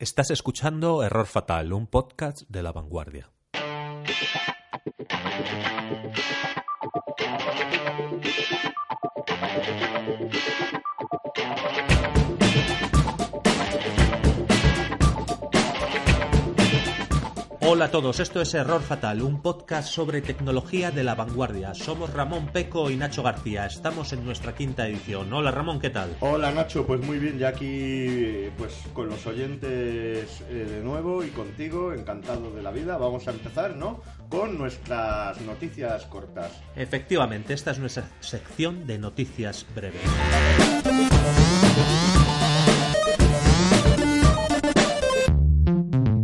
Estás escuchando Error Fatal, un podcast de la vanguardia. Hola a todos, esto es Error Fatal, un podcast sobre tecnología de la vanguardia. Somos Ramón Peco y Nacho García, estamos en nuestra quinta edición. Hola Ramón, ¿qué tal? Hola Nacho, pues muy bien, ya aquí pues con los oyentes eh, de nuevo y contigo, encantado de la vida. Vamos a empezar, ¿no? Con nuestras noticias cortas. Efectivamente, esta es nuestra sección de noticias breves.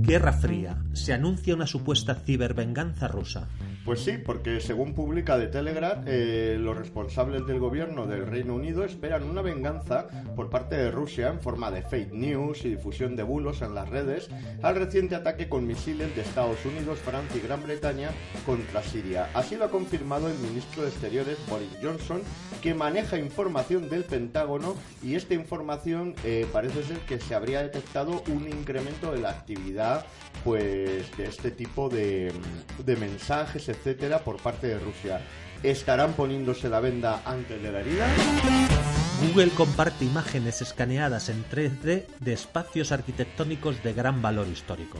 Guerra Fría. Se anuncia una supuesta cibervenganza rusa. Pues sí, porque según publica The Telegraph, eh, los responsables del gobierno del Reino Unido esperan una venganza por parte de Rusia en forma de fake news y difusión de bulos en las redes al reciente ataque con misiles de Estados Unidos, Francia y Gran Bretaña contra Siria. Así lo ha confirmado el ministro de Exteriores Boris Johnson, que maneja información del Pentágono y esta información eh, parece ser que se habría detectado un incremento de la actividad pues de este tipo de, de mensajes, etcétera, por parte de Rusia. ¿Estarán poniéndose la venda antes de la herida? Google comparte imágenes escaneadas en 3D de espacios arquitectónicos de gran valor histórico.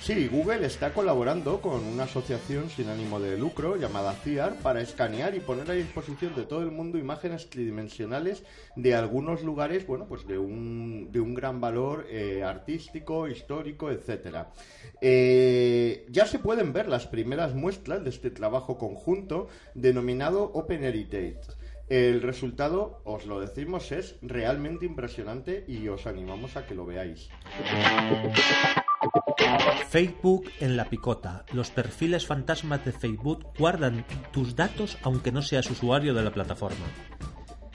Sí, Google está colaborando con una asociación sin ánimo de lucro llamada CIAR para escanear y poner a disposición de todo el mundo imágenes tridimensionales de algunos lugares, bueno, pues de un, de un gran valor eh, artístico, histórico, etcétera. Eh, ya se pueden ver las primeras muestras de este trabajo conjunto denominado Open Heritage. El resultado, os lo decimos, es realmente impresionante y os animamos a que lo veáis. Facebook en la picota. Los perfiles fantasmas de Facebook guardan tus datos aunque no seas usuario de la plataforma.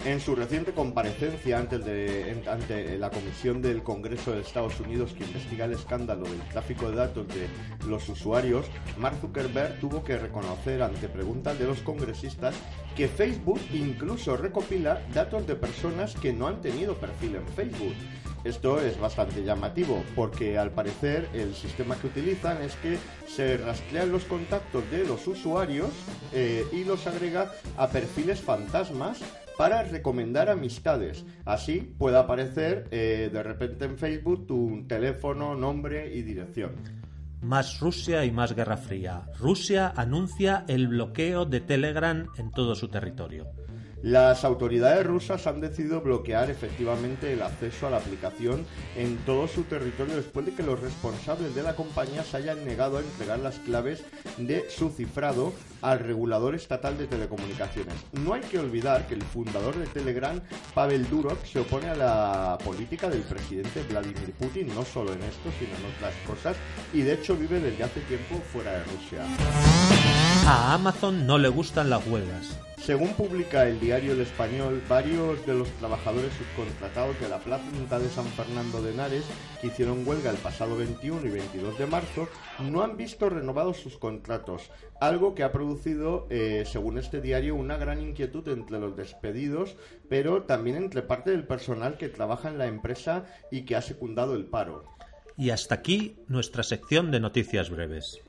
En su reciente comparecencia ante la Comisión del Congreso de Estados Unidos que investiga el escándalo del tráfico de datos de los usuarios, Mark Zuckerberg tuvo que reconocer ante preguntas de los congresistas que Facebook incluso recopila datos de personas que no han tenido perfil en Facebook. Esto es bastante llamativo porque al parecer el sistema que utilizan es que se rastrean los contactos de los usuarios eh, y los agrega a perfiles fantasmas para recomendar amistades. Así puede aparecer eh, de repente en Facebook tu teléfono, nombre y dirección. Más Rusia y más Guerra Fría. Rusia anuncia el bloqueo de Telegram en todo su territorio. Las autoridades rusas han decidido bloquear efectivamente el acceso a la aplicación en todo su territorio después de que los responsables de la compañía se hayan negado a entregar las claves de su cifrado al regulador estatal de telecomunicaciones. No hay que olvidar que el fundador de Telegram, Pavel Durov, se opone a la política del presidente Vladimir Putin, no solo en esto, sino en otras cosas, y de hecho vive desde hace tiempo fuera de Rusia. A Amazon no le gustan las huelgas. Según publica el diario El Español, varios de los trabajadores subcontratados de la planta de San Fernando de Henares, que hicieron huelga el pasado 21 y 22 de marzo, no han visto renovados sus contratos, algo que ha producido, eh, según este diario, una gran inquietud entre los despedidos, pero también entre parte del personal que trabaja en la empresa y que ha secundado el paro. Y hasta aquí nuestra sección de noticias breves.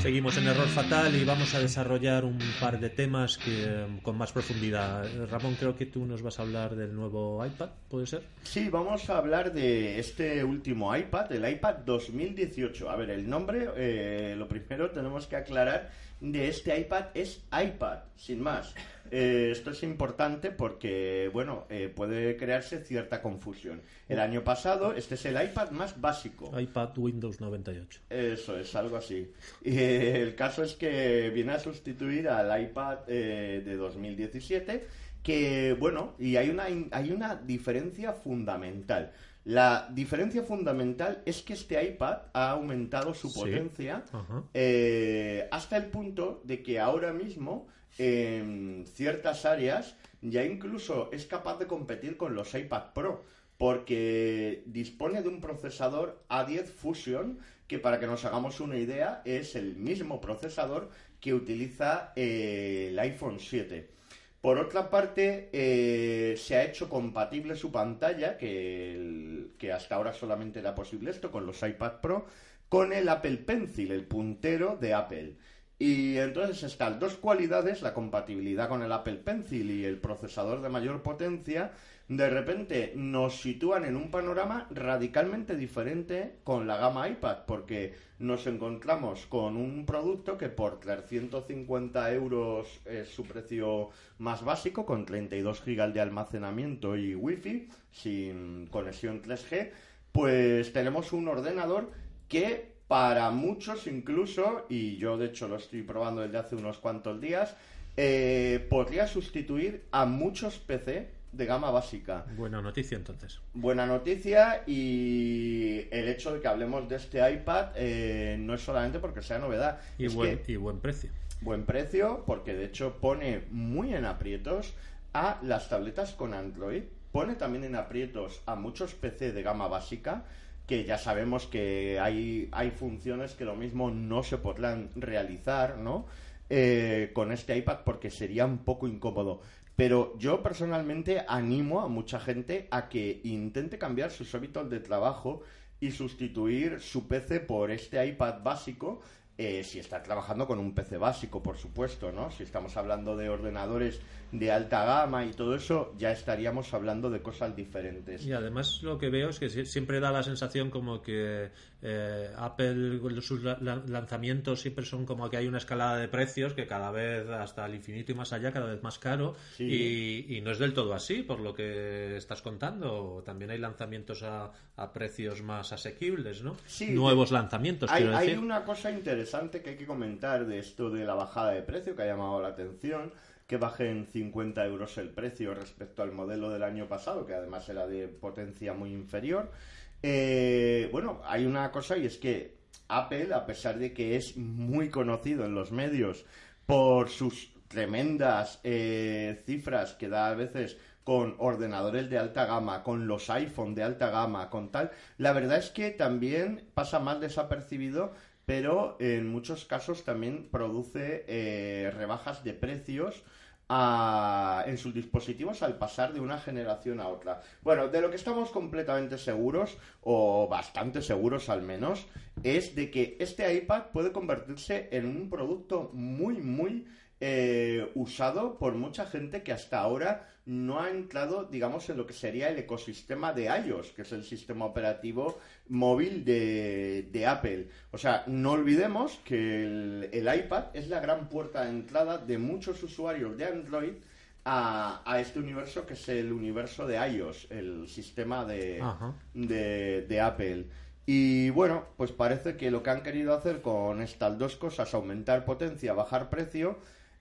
Seguimos en Error Fatal y vamos a desarrollar un par de temas que, eh, con más profundidad. Ramón, creo que tú nos vas a hablar del nuevo iPad, ¿puede ser? Sí, vamos a hablar de este último iPad, el iPad 2018. A ver, el nombre, eh, lo primero tenemos que aclarar de este iPad es iPad, sin más. Eh, esto es importante porque, bueno, eh, puede crearse cierta confusión. El año pasado, este es el iPad más básico. iPad Windows 98. Eso es, algo así. Y eh, el caso es que viene a sustituir al iPad de 2017, que, bueno, y hay una, hay una diferencia fundamental. La diferencia fundamental es que este iPad ha aumentado su potencia hasta el punto de que ahora mismo en ciertas áreas ya incluso es capaz de competir con los iPad Pro porque dispone de un procesador A10 Fusion que para que nos hagamos una idea es el mismo procesador que utiliza eh, el iPhone 7. Por otra parte, eh, se ha hecho compatible su pantalla, que, que hasta ahora solamente era posible esto con los iPad Pro, con el Apple Pencil, el puntero de Apple. Y entonces estas dos cualidades, la compatibilidad con el Apple Pencil y el procesador de mayor potencia, de repente nos sitúan en un panorama radicalmente diferente con la gama iPad, porque nos encontramos con un producto que por 350 euros es su precio más básico, con 32 GB de almacenamiento y Wi-Fi, sin conexión 3G, pues tenemos un ordenador que para muchos incluso, y yo de hecho lo estoy probando desde hace unos cuantos días, eh, podría sustituir a muchos PC de gama básica. Buena noticia entonces. Buena noticia y el hecho de que hablemos de este iPad eh, no es solamente porque sea novedad, Y, es buen, que y buen precio. buen precio porque de hecho pone muy en aprietos a las tabletas con Android, pone también en aprietos a muchos PC de gama básica que ya sabemos que hay, hay funciones que lo mismo no se podrán realizar, ¿no? Eh, con este iPad porque sería un poco incómodo. Pero yo personalmente animo a mucha gente a que intente cambiar sus hábitos de trabajo y sustituir su PC por este iPad básico eh, si está trabajando con un PC básico, por supuesto, ¿no? Si estamos hablando de ordenadores de alta gama y todo eso, ya estaríamos hablando de cosas diferentes. Y además lo que veo es que sie- siempre da la sensación como que eh, Apple, sus la- la- lanzamientos siempre son como que hay una escalada de precios que cada vez hasta el infinito y más allá, cada vez más caro. Sí. Y, y no es del todo así, por lo que estás contando. También hay lanzamientos a, a precios más asequibles, ¿no? Sí, Nuevos lanzamientos, Hay, quiero hay una cosa interesante que hay que comentar de esto de la bajada de precio que ha llamado la atención, que baje en 50 euros el precio respecto al modelo del año pasado, que además era de potencia muy inferior. Eh, bueno, hay una cosa y es que Apple, a pesar de que es muy conocido en los medios por sus tremendas eh, cifras que da a veces con ordenadores de alta gama, con los iPhone de alta gama, con tal, la verdad es que también pasa más desapercibido, pero en muchos casos también produce eh, rebajas de precios a- en sus dispositivos al pasar de una generación a otra. Bueno, de lo que estamos completamente seguros, o bastante seguros al menos, es de que este iPad puede convertirse en un producto muy, muy eh, usado por mucha gente que hasta ahora no ha entrado, digamos, en lo que sería el ecosistema de iOS, que es el sistema operativo móvil de, de Apple. O sea, no olvidemos que el, el iPad es la gran puerta de entrada de muchos usuarios de Android a, a este universo que es el universo de iOS, el sistema de, de, de Apple. Y bueno, pues parece que lo que han querido hacer con estas dos cosas, aumentar potencia, bajar precio,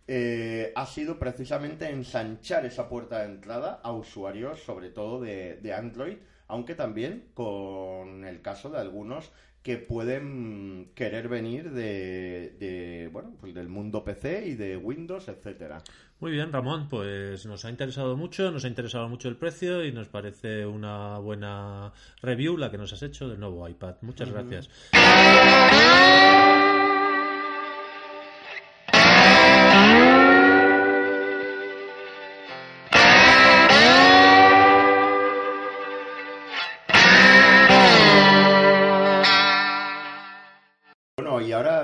eh, ha sido precisamente ensanchar esa puerta de entrada a usuarios, sobre todo de, de Android, aunque también con el caso de algunos que pueden querer venir de, de, bueno, pues del mundo PC y de Windows, etcétera. Muy bien, Ramón, pues nos ha interesado mucho, nos ha interesado mucho el precio y nos parece una buena review la que nos has hecho del nuevo iPad. Muchas gracias.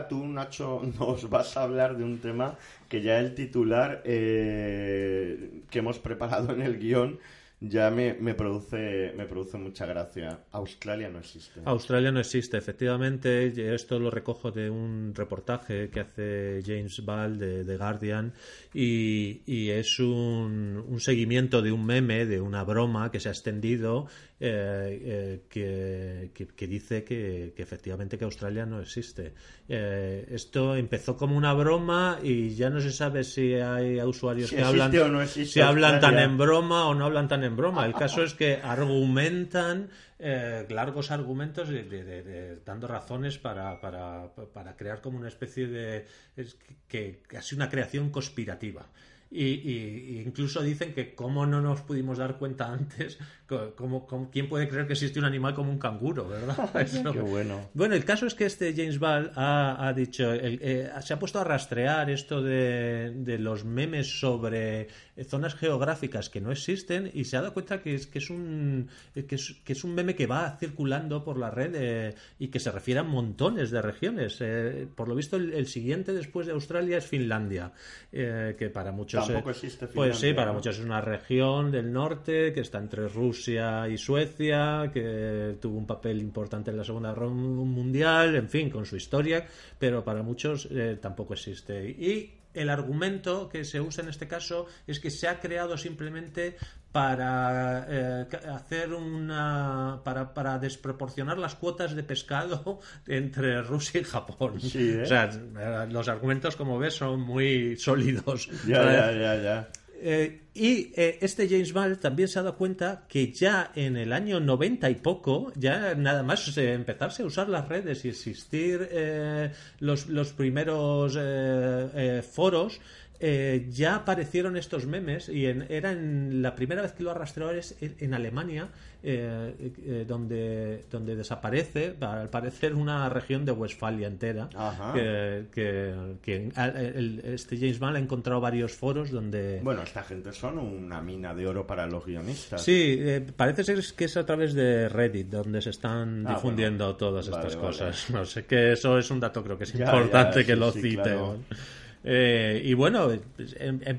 Tú, Nacho, nos vas a hablar de un tema que ya el titular eh, que hemos preparado en el guion ya me, me produce me produce mucha gracia. Australia no existe. Australia no existe, efectivamente. Esto lo recojo de un reportaje que hace James Ball de The Guardian y, y es un, un seguimiento de un meme, de una broma que se ha extendido eh, que, que- que dice que, que efectivamente que Australia no existe. Eh, esto empezó como una broma y ya no se sabe si hay usuarios Si que hablan o no si hablan tan en broma o no hablan tan en broma. El caso es que argumentan eh, largos argumentos de- de- de- de- dando razones para, para, para crear como una especie de es que casi una creación conspirativa. Y, incluso dicen que cómo no nos pudimos dar cuenta antes, quién puede creer que existe un animal como un canguro, ¿verdad? Qué bueno. Bueno, el caso es que este James Ball ha, dicho, eh, se ha puesto a rastrear esto de, los memes sobre zonas geográficas que no existen y se ha dado cuenta que es, que es, un, que es, un meme que va circulando por la red eh, y que se refiere a montones de regiones. Eh, por lo visto, el, siguiente después de Australia es Finlandia, que para muchos Tampoco existe Pues sí, para muchos es una región del norte que está entre Rusia y Suecia, que tuvo un papel importante en la Segunda Guerra Mundial, en fin, con su historia, pero para muchos eh, tampoco existe. Y el argumento que se usa en este caso es que se ha creado simplemente para eh, hacer una para, para, desproporcionar las cuotas de pescado entre Rusia y Japón. ¿eh? O sea, los argumentos, como ves, son muy sólidos. Ya, ya, ya, ya. Eh, y este James Ball también se ha dado cuenta que ya en el año 90 y poco, ya nada más empezarse a usar las redes y existir los, los, primeros foros, eh, ya aparecieron estos memes y era en la primera vez que lo arrastró es en Alemania eh, eh, donde, donde desaparece al parecer una región de Westfalia entera que, que, este James Mann ha encontrado varios foros donde bueno esta gente son una mina de oro para los guionistas. Sí parece ser que es a través de Reddit donde se están ah, difundiendo todas estas cosas. No sé que eso es un dato creo que es importante que lo cite eh, y bueno, em, em,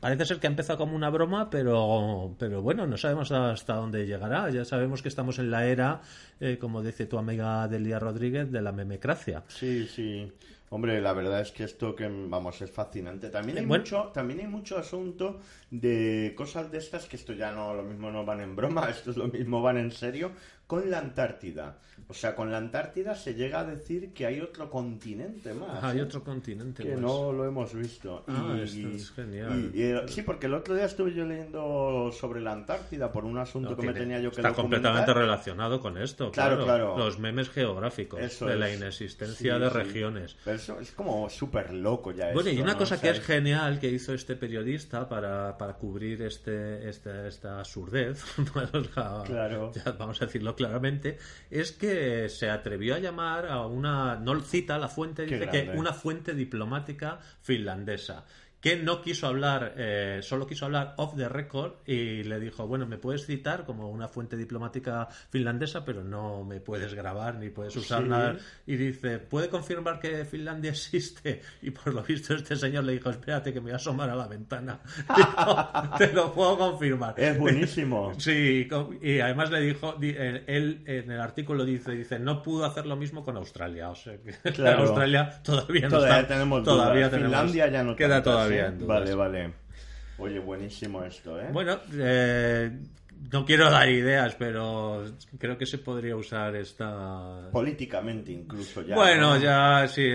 parece ser que ha empezado como una broma, pero, pero bueno, no sabemos hasta dónde llegará. Ya sabemos que estamos en la era, eh, como dice tu amiga Delia Rodríguez, de la memecracia. Sí, sí. Hombre, la verdad es que esto que vamos es fascinante. También hay mucho, también hay mucho asunto de cosas de estas que esto ya no lo mismo no van en broma, esto es lo mismo van en serio con la Antártida. O sea, con la Antártida se llega a decir que hay otro continente más. hay otro continente que no lo hemos visto. Ah, esto es genial. Sí, porque el otro día estuve yo leyendo sobre la Antártida por un asunto que me tenía yo que Está completamente relacionado con esto. Claro, claro. Los memes geográficos de la inexistencia de regiones. Pero eso es como súper loco ya. Bueno, y una cosa que es genial que hizo este periodista para, para cubrir este, este esta absurdez, claro. vamos a decirlo claramente, es que se atrevió a llamar a una, no cita la fuente, dice que una fuente diplomática finlandesa que no quiso hablar, eh, solo quiso hablar off the record y le dijo, bueno, me puedes citar como una fuente diplomática finlandesa, pero no me puedes grabar ni puedes usar nada. Y dice, ¿puede confirmar que Finlandia existe? Y por lo visto este señor le dijo, espérate que me voy a asomar a la ventana. Te lo puedo confirmar. Es buenísimo. Sí, y además le dijo, él en el artículo dice, dice, no pudo hacer lo mismo con Australia. O sea, que Australia todavía no todavía Tenemos todavía tenemos, Finlandia ya no queda todavía. Vale, vale. Oye, buenísimo esto, ¿eh? Bueno, eh, no quiero dar ideas, pero creo que se podría usar esta... Políticamente incluso ya. Bueno, ya sí.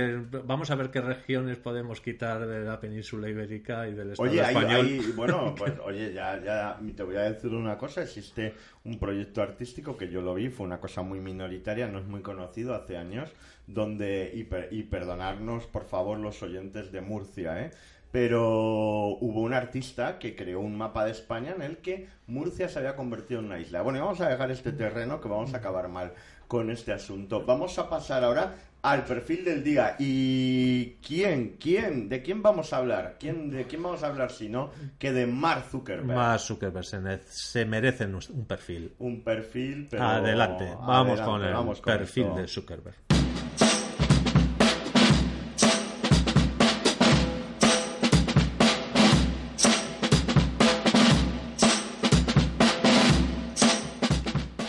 Vamos a ver qué regiones podemos quitar de la península ibérica y del Estado oye, español. bueno, pues oye, ya, ya te voy a decir una cosa. Existe un proyecto artístico que yo lo vi, fue una cosa muy minoritaria, no es muy conocido, hace años, donde, y, y perdonarnos por favor los oyentes de Murcia, ¿eh? Pero hubo un artista que creó un mapa de España en el que Murcia se había convertido en una isla. Bueno, y vamos a dejar este terreno que vamos a acabar mal con este asunto. Vamos a pasar ahora al perfil del día. ¿Y quién? ¿Quién? ¿De quién vamos a hablar? ¿Quién, ¿De quién vamos a hablar si no que de Mark Zuckerberg? Mark Zuckerberg se, merece un perfil. Un perfil, pero... Adelante, vamos con el perfil de Zuckerberg.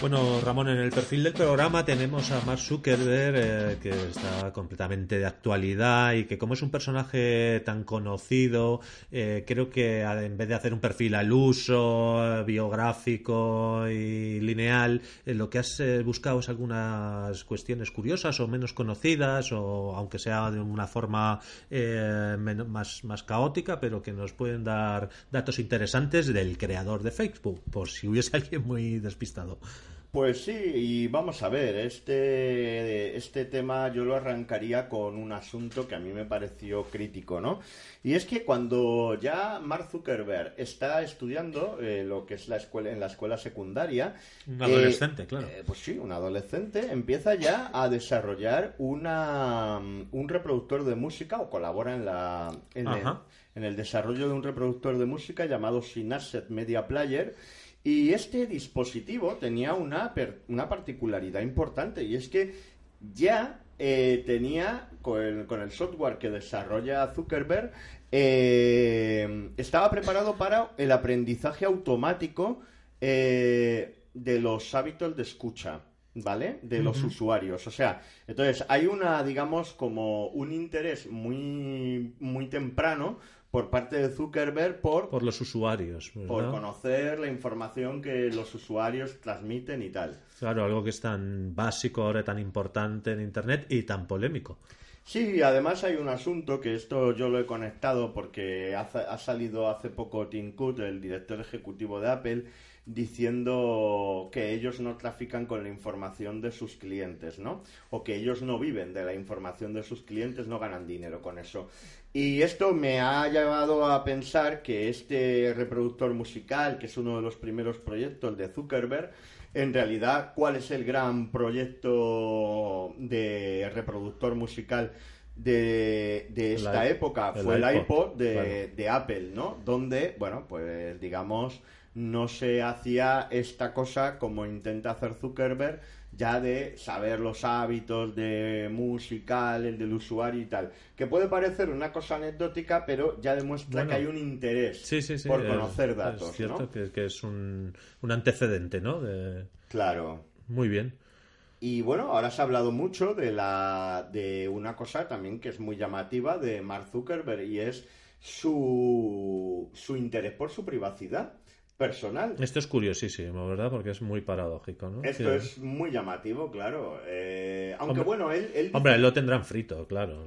Bueno, Ramón, en el perfil del programa tenemos a Mark Zuckerberg, eh, que está completamente de actualidad y que como es un personaje tan conocido, eh, creo que en vez de hacer un perfil al uso, biográfico y lineal, eh, lo que has buscado es algunas cuestiones curiosas o menos conocidas, o aunque sea de una forma más, más caótica, pero que nos pueden dar datos interesantes del creador de Facebook, por si hubiese alguien muy despistado. Pues sí, y vamos a ver, este, este tema yo lo arrancaría con un asunto que a mí me pareció crítico, ¿no? Y es que cuando ya Mark Zuckerberg está estudiando eh, lo que es la escuela en la escuela secundaria, un adolescente, claro, eh, pues sí, un adolescente empieza ya a desarrollar una un reproductor de música o colabora en la en el, en el desarrollo de un reproductor de música llamado Synasset Media Player y este dispositivo tenía una, una particularidad importante y es que ya eh, tenía con el, software que desarrolla Zuckerberg, eh, estaba preparado para el aprendizaje automático eh, de los hábitos de escucha. ¿Vale? De los usuarios. O sea, entonces hay una, digamos, como un interés muy, muy temprano por parte de Zuckerberg por, por los usuarios. Por conocer la información que los usuarios transmiten y tal. Claro, algo que es tan básico ahora, tan importante en Internet y tan polémico. Sí, además hay un asunto que esto yo lo he conectado porque ha, ha salido hace poco Tim Cook, el director ejecutivo de Apple, diciendo que ellos no trafican con la información de sus clientes, ¿no? O que ellos no viven de la información de sus clientes, no ganan dinero con eso. Y esto me ha llevado a pensar que este reproductor musical, que es uno de los primeros proyectos de Zuckerberg, en realidad, ¿cuál es el gran proyecto de reproductor musical de, esta época? Fue el iPod, de, de Apple, ¿no? Donde, bueno, pues digamos no se hacía esta cosa como intenta hacer Zuckerberg, ya de saber los hábitos de musical, el del usuario y tal. Que puede parecer una cosa anecdótica, pero ya demuestra que hay un interés por conocer datos. Es cierto que, es un, un antecedente, ¿no? De... Claro. Muy bien. Y bueno, ahora se ha hablado mucho de, la, de una cosa también que es muy llamativa de Mark Zuckerberg y es su, su interés por su privacidad personal. Esto es curiosísimo, ¿verdad? Porque es muy paradójico, ¿no? Esto es muy llamativo, claro. Eh, aunque bueno, él, Hombre, él lo tendrán frito, claro.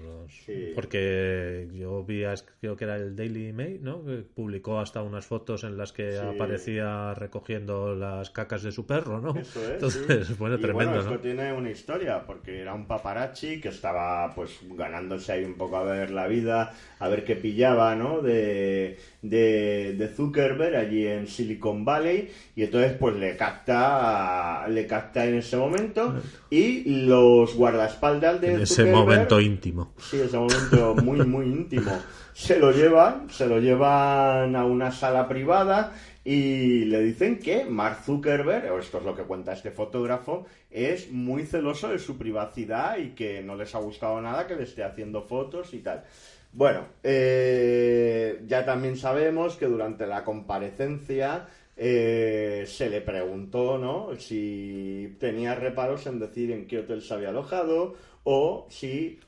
Porque yo vi, creo que era el Daily Mail, ¿no? Que publicó hasta unas fotos en las que aparecía recogiendo las cacas de su perro, ¿no? Eso es. Entonces, bueno, tremendo, bueno, esto tiene una historia, porque era un paparazzi que estaba, pues, ganándose ahí un poco a ver la vida, a ver qué pillaba, ¿no? De, de, de Zuckerberg allí en Silicon Valley y entonces pues le capta le capta en ese momento y los guardaespaldas de en ese momento íntimo. Sí ese momento muy muy íntimo. Se lo llevan se lo llevan a una sala privada y le dicen que Mark Zuckerberg, o esto es lo que cuenta este fotógrafo, es muy celoso de su privacidad y que no les ha gustado nada que le esté haciendo fotos y tal. Bueno, eh, ya también sabemos que durante la comparecencia eh, se le preguntó ¿no? si tenía reparos en decir en qué hotel se había alojado o si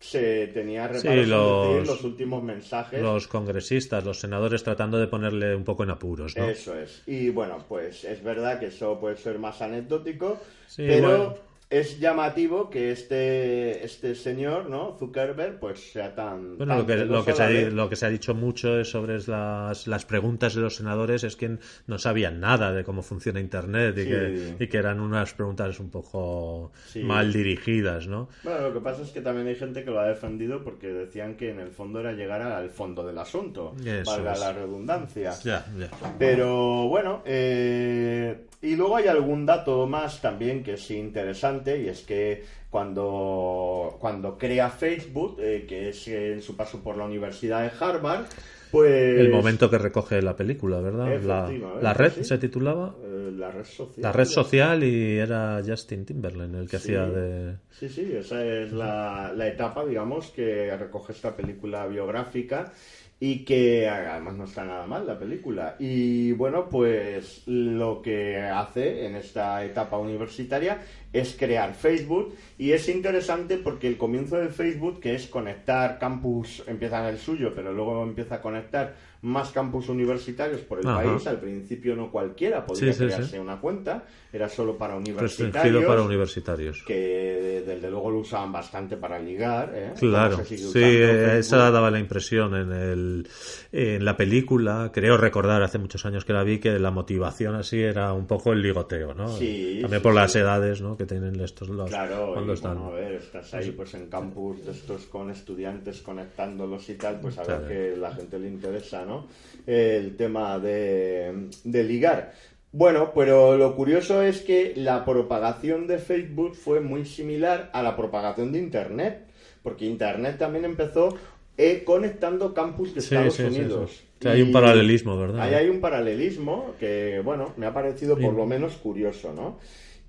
se tenía reparos en decir los últimos mensajes. Los congresistas, los senadores tratando de ponerle un poco en apuros, ¿no? Eso es. Y bueno, pues es verdad que eso puede ser más anecdótico, pero es llamativo que este, este señor, ¿no? Zuckerberg, pues sea tan. Bueno, lo, que, lo, que se ha, lo que se ha dicho mucho es sobre las, las preguntas de los senadores es que no sabían nada de cómo funciona Internet y, que, y que eran unas preguntas un poco mal dirigidas, ¿no? Bueno, lo que pasa es que también hay gente que lo ha defendido porque decían que en el fondo era llegar al fondo del asunto, valga la redundancia. Ya, ya. Pero bueno, eh, y luego hay algún dato más también que es interesante y es que cuando, cuando crea Facebook, eh, que es en su paso por la Universidad de Harvard, pues... El momento que recoge la película, ¿verdad? La, red se titulaba. Eh, la red social. La red social y era Justin Timberlake el que hacía de... Sí, sí, esa es la, la etapa, digamos, que recoge esta película biográfica y que además no está nada mal la película. Y bueno, pues lo que hace en esta etapa universitaria es crear Facebook y es interesante porque el comienzo de Facebook, que es conectar campus, empieza en el suyo, pero luego empieza a conectar más campus universitarios por el país. Al principio no cualquiera podía crearse una cuenta, era solo para universitarios. para universitarios. Que desde luego lo usaban bastante para ligar. ¿eh? Claro, sí, esa daba la impresión en, el, en la película. Creo recordar hace muchos años que la vi que la motivación así era un poco el ligoteo, ¿no? También por las edades ¿no? que tienen estos los claro, cuando están. a ver, estás ahí pues en campus de estos con estudiantes conectándolos y tal, pues a ver que la gente le interesa, ¿no? El tema de, de ligar. Bueno, pero lo curioso es que la propagación de Facebook fue muy similar a la propagación de Internet, porque Internet también empezó eh, conectando campus de Estados Unidos. hay un paralelismo, ¿verdad? Ahí hay un paralelismo que, bueno, me ha parecido por lo menos curioso, ¿no?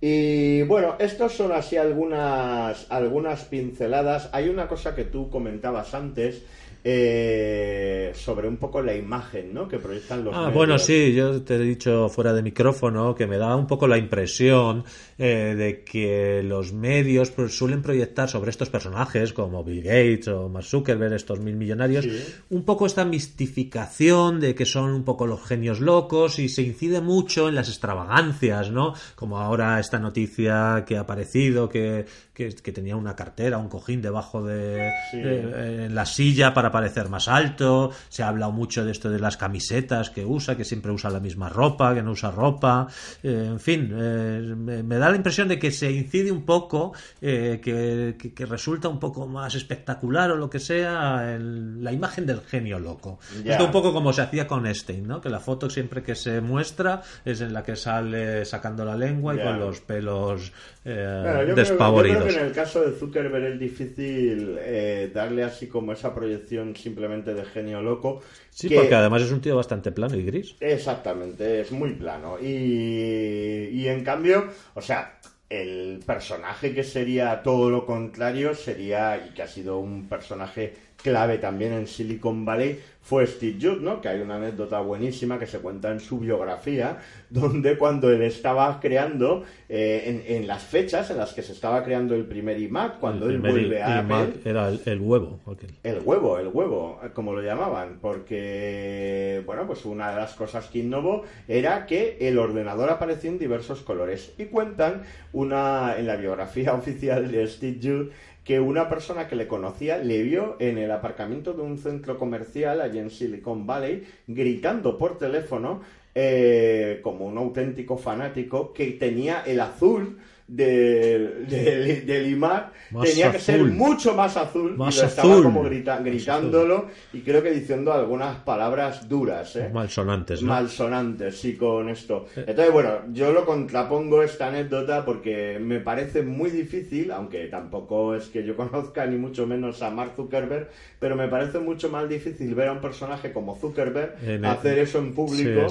Y bueno, estas son así algunas, algunas pinceladas. Hay una cosa que tú comentabas antes eh, sobre un poco la imagen ¿no? que proyectan los ah, bueno, sí, yo te he dicho fuera de micrófono que me da un poco la impresión eh, de que los medios suelen proyectar sobre estos personajes como Bill Gates o Mark Zuckerberg, estos mil millonarios, un poco esta mistificación de que son un poco los genios locos y se incide mucho en las extravagancias, ¿no? Como ahora esta noticia que ha aparecido que, que, tenía una cartera, un cojín debajo de, eh, la silla para parecer más alto, se ha hablado mucho de esto de las camisetas que usa, que siempre usa la misma ropa, que no usa ropa, eh, en fin, me, da la impresión de que se incide un poco, eh, que, resulta un poco más espectacular o lo que sea, la imagen del genio loco. Es un poco como se hacía con Stein, ¿no? Que la foto siempre que se muestra es en la que sale sacando la lengua y con los pelos eh, despavoridos. en el caso de Zuckerberg es difícil eh, darle así como esa proyección simplemente de genio loco. Sí, porque además es un tío bastante plano y gris. Exactamente, es muy plano. Y, y en cambio, o sea, el personaje que sería todo lo contrario sería, y que ha sido un personaje clave también en Silicon Valley, fue Steve Jobs, ¿no? Que hay una anécdota buenísima que se cuenta en su biografía, donde cuando él estaba creando, eh, en, las fechas en las que se estaba creando el primer iMac, cuando él vuelve a Apple, era el, huevo. El huevo, el huevo, como lo llamaban, porque, bueno, pues una de las cosas que innovó era que el ordenador aparecía en diversos colores. Y cuentan una, en la biografía oficial de Steve Jobs, que una persona que le conocía le vio en el aparcamiento de un centro comercial allí en Silicon Valley gritando por teléfono eh, como un auténtico fanático que tenía el azul de, del IMAC tenía que ser mucho más azul y lo estaba como gritándolo y creo que diciendo algunas palabras duras ¿eh? malsonantes ¿no? malsonantes sí con esto. Entonces bueno yo lo contrapongo esta anécdota porque me parece muy difícil aunque tampoco es que yo conozca ni mucho menos a Mark Zuckerberg pero me parece mucho más difícil ver a un personaje como Zuckerberg hacer eso en público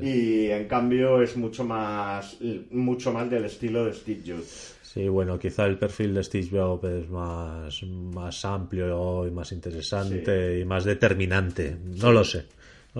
y en cambio es mucho más mucho más del estilo de Steve Jobs. Sí, bueno, quizá el perfil de Steve Jobs es más, más amplio y más interesante y más determinante. No lo sé.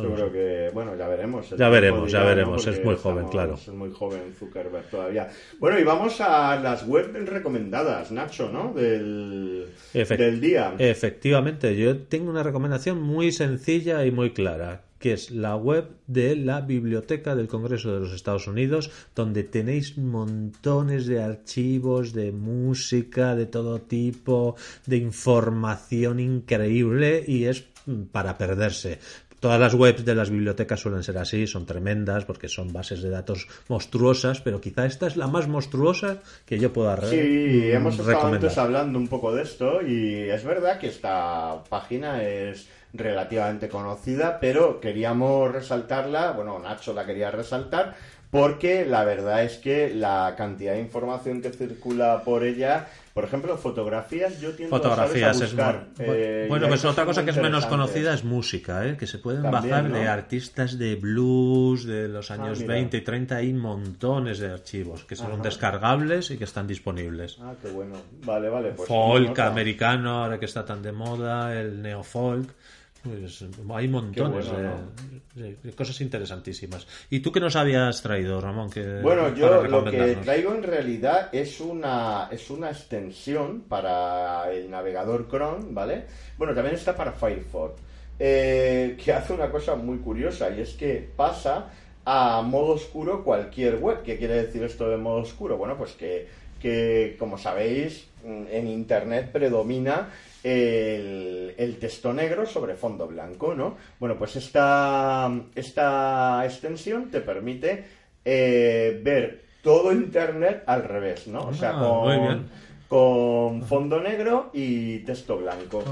Yo creo que, bueno, ya veremos. Ya veremos, ya veremos. Es muy joven, claro. Es muy joven Zuckerberg todavía. Bueno, y vamos a las webs recomendadas, Nacho, ¿no? Del, del día. Efectivamente, yo tengo una recomendación muy sencilla y muy clara que es la web de la Biblioteca del Congreso de los Estados Unidos, donde tenéis montones de archivos de música, de todo tipo, de información increíble y es para perderse. Todas las webs de las bibliotecas suelen ser así, son tremendas porque son bases de datos monstruosas, pero quizá esta es la más monstruosa que yo pueda recomendar. Sí, hemos estado antes hablando un poco de esto y es verdad que esta página es relativamente conocida, pero queríamos resaltarla, bueno, Nacho la quería resaltar, porque la verdad es que la cantidad de información que circula por ella, por ejemplo, fotografías, yo tiendo fotografías a, buscar, eh, bueno, pues otra cosa que es menos conocida es música, ¿eh? que se pueden bajar de artistas de blues de los ah, años 20 y 30, hay montones de archivos que son descargables y que están disponibles. Ah, qué bueno. Vale, vale. Pues folk americano, ahora que está tan de moda, el neofolk. Pues hay montones de, cosas interesantísimas. ¿Y tú qué nos habías traído, Ramón? Que, bueno, yo lo que traigo en realidad es una, es una extensión para el navegador Chrome, ¿vale? Bueno, también está para Firefox. eh, que hace una cosa muy curiosa y es que pasa a modo oscuro cualquier web. ¿Qué quiere decir esto de modo oscuro? Bueno, pues que, que como sabéis, en Internet predomina el, el, texto negro sobre fondo blanco, ¿no? Bueno, pues esta, esta extensión te permite eh, ver todo Internet al revés, ¿no? O sea, Ah, con. Con fondo negro y texto blanco.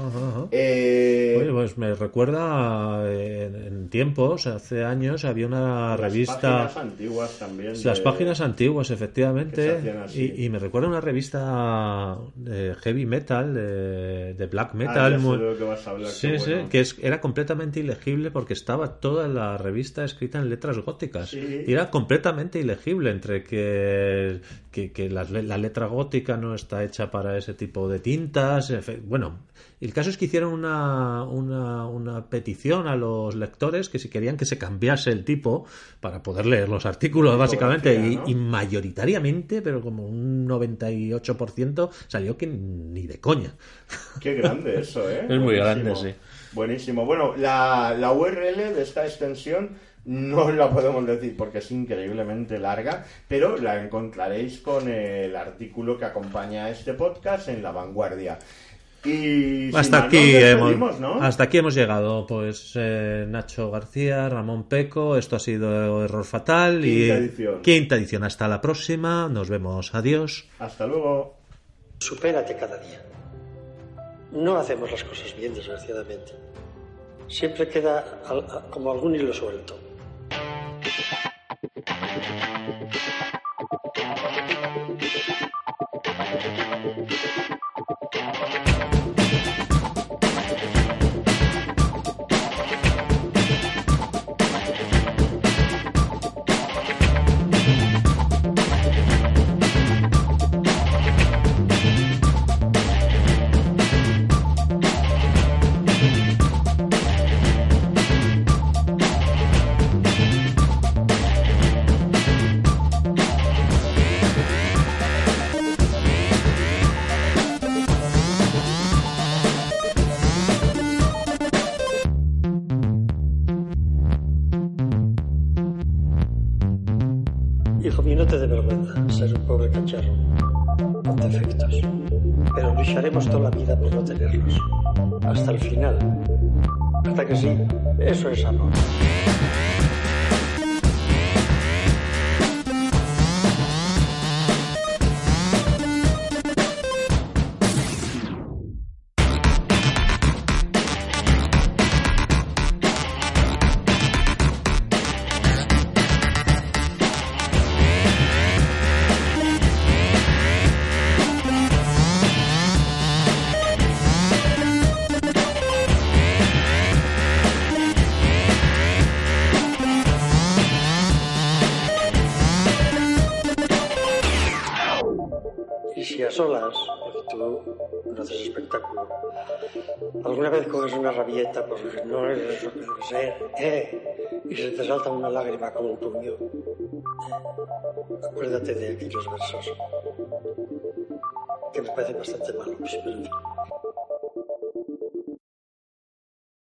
Eh, Oye, pues me recuerda eh, en, en tiempos, hace años, había una las revista. páginas antiguas también. Las de- páginas antiguas, efectivamente. Y, y me recuerda una revista de heavy metal, de, de black Ah, metal. sé muy- que vas a hablar, Sí, qué sí, bueno. que es, era completamente ilegible porque estaba toda la revista escrita en letras góticas. Sí. Y era completamente ilegible entre que, que, que la, la letra gótica no está hecha para ese tipo de tintas. Bueno, el caso es que hicieron una, una, una petición a los lectores que si querían que se cambiase el tipo para poder leer los artículos, básicamente. Y, mayoritariamente, pero como un 98%, salió que ni de coña. Qué grande eso, ¿eh? Es muy Buenísimo. grande, sí. Buenísimo. Bueno, la, la URL de esta extensión no la podemos decir porque es increíblemente larga, pero la encontraréis con el artículo que acompaña a este podcast en La Vanguardia. Y Hasta aquí, hemos, hasta aquí hemos llegado. Pues eh, Nacho García, Ramón Peco, esto ha sido Error Fatal. Quinta y edición. Quinta edición. Hasta la próxima. Nos vemos. Adiós. Hasta luego. Supérate cada día. No hacemos las cosas bien, desgraciadamente. Siempre queda como algún hilo suelto. Thank you. Alguna vez coges una rabieta porque no eres lo que debe ser, ¿eh? Y se te salta una lágrima como un puño. ¿Eh? Acuérdate de aquellos versos que me parecen bastante malos, pero...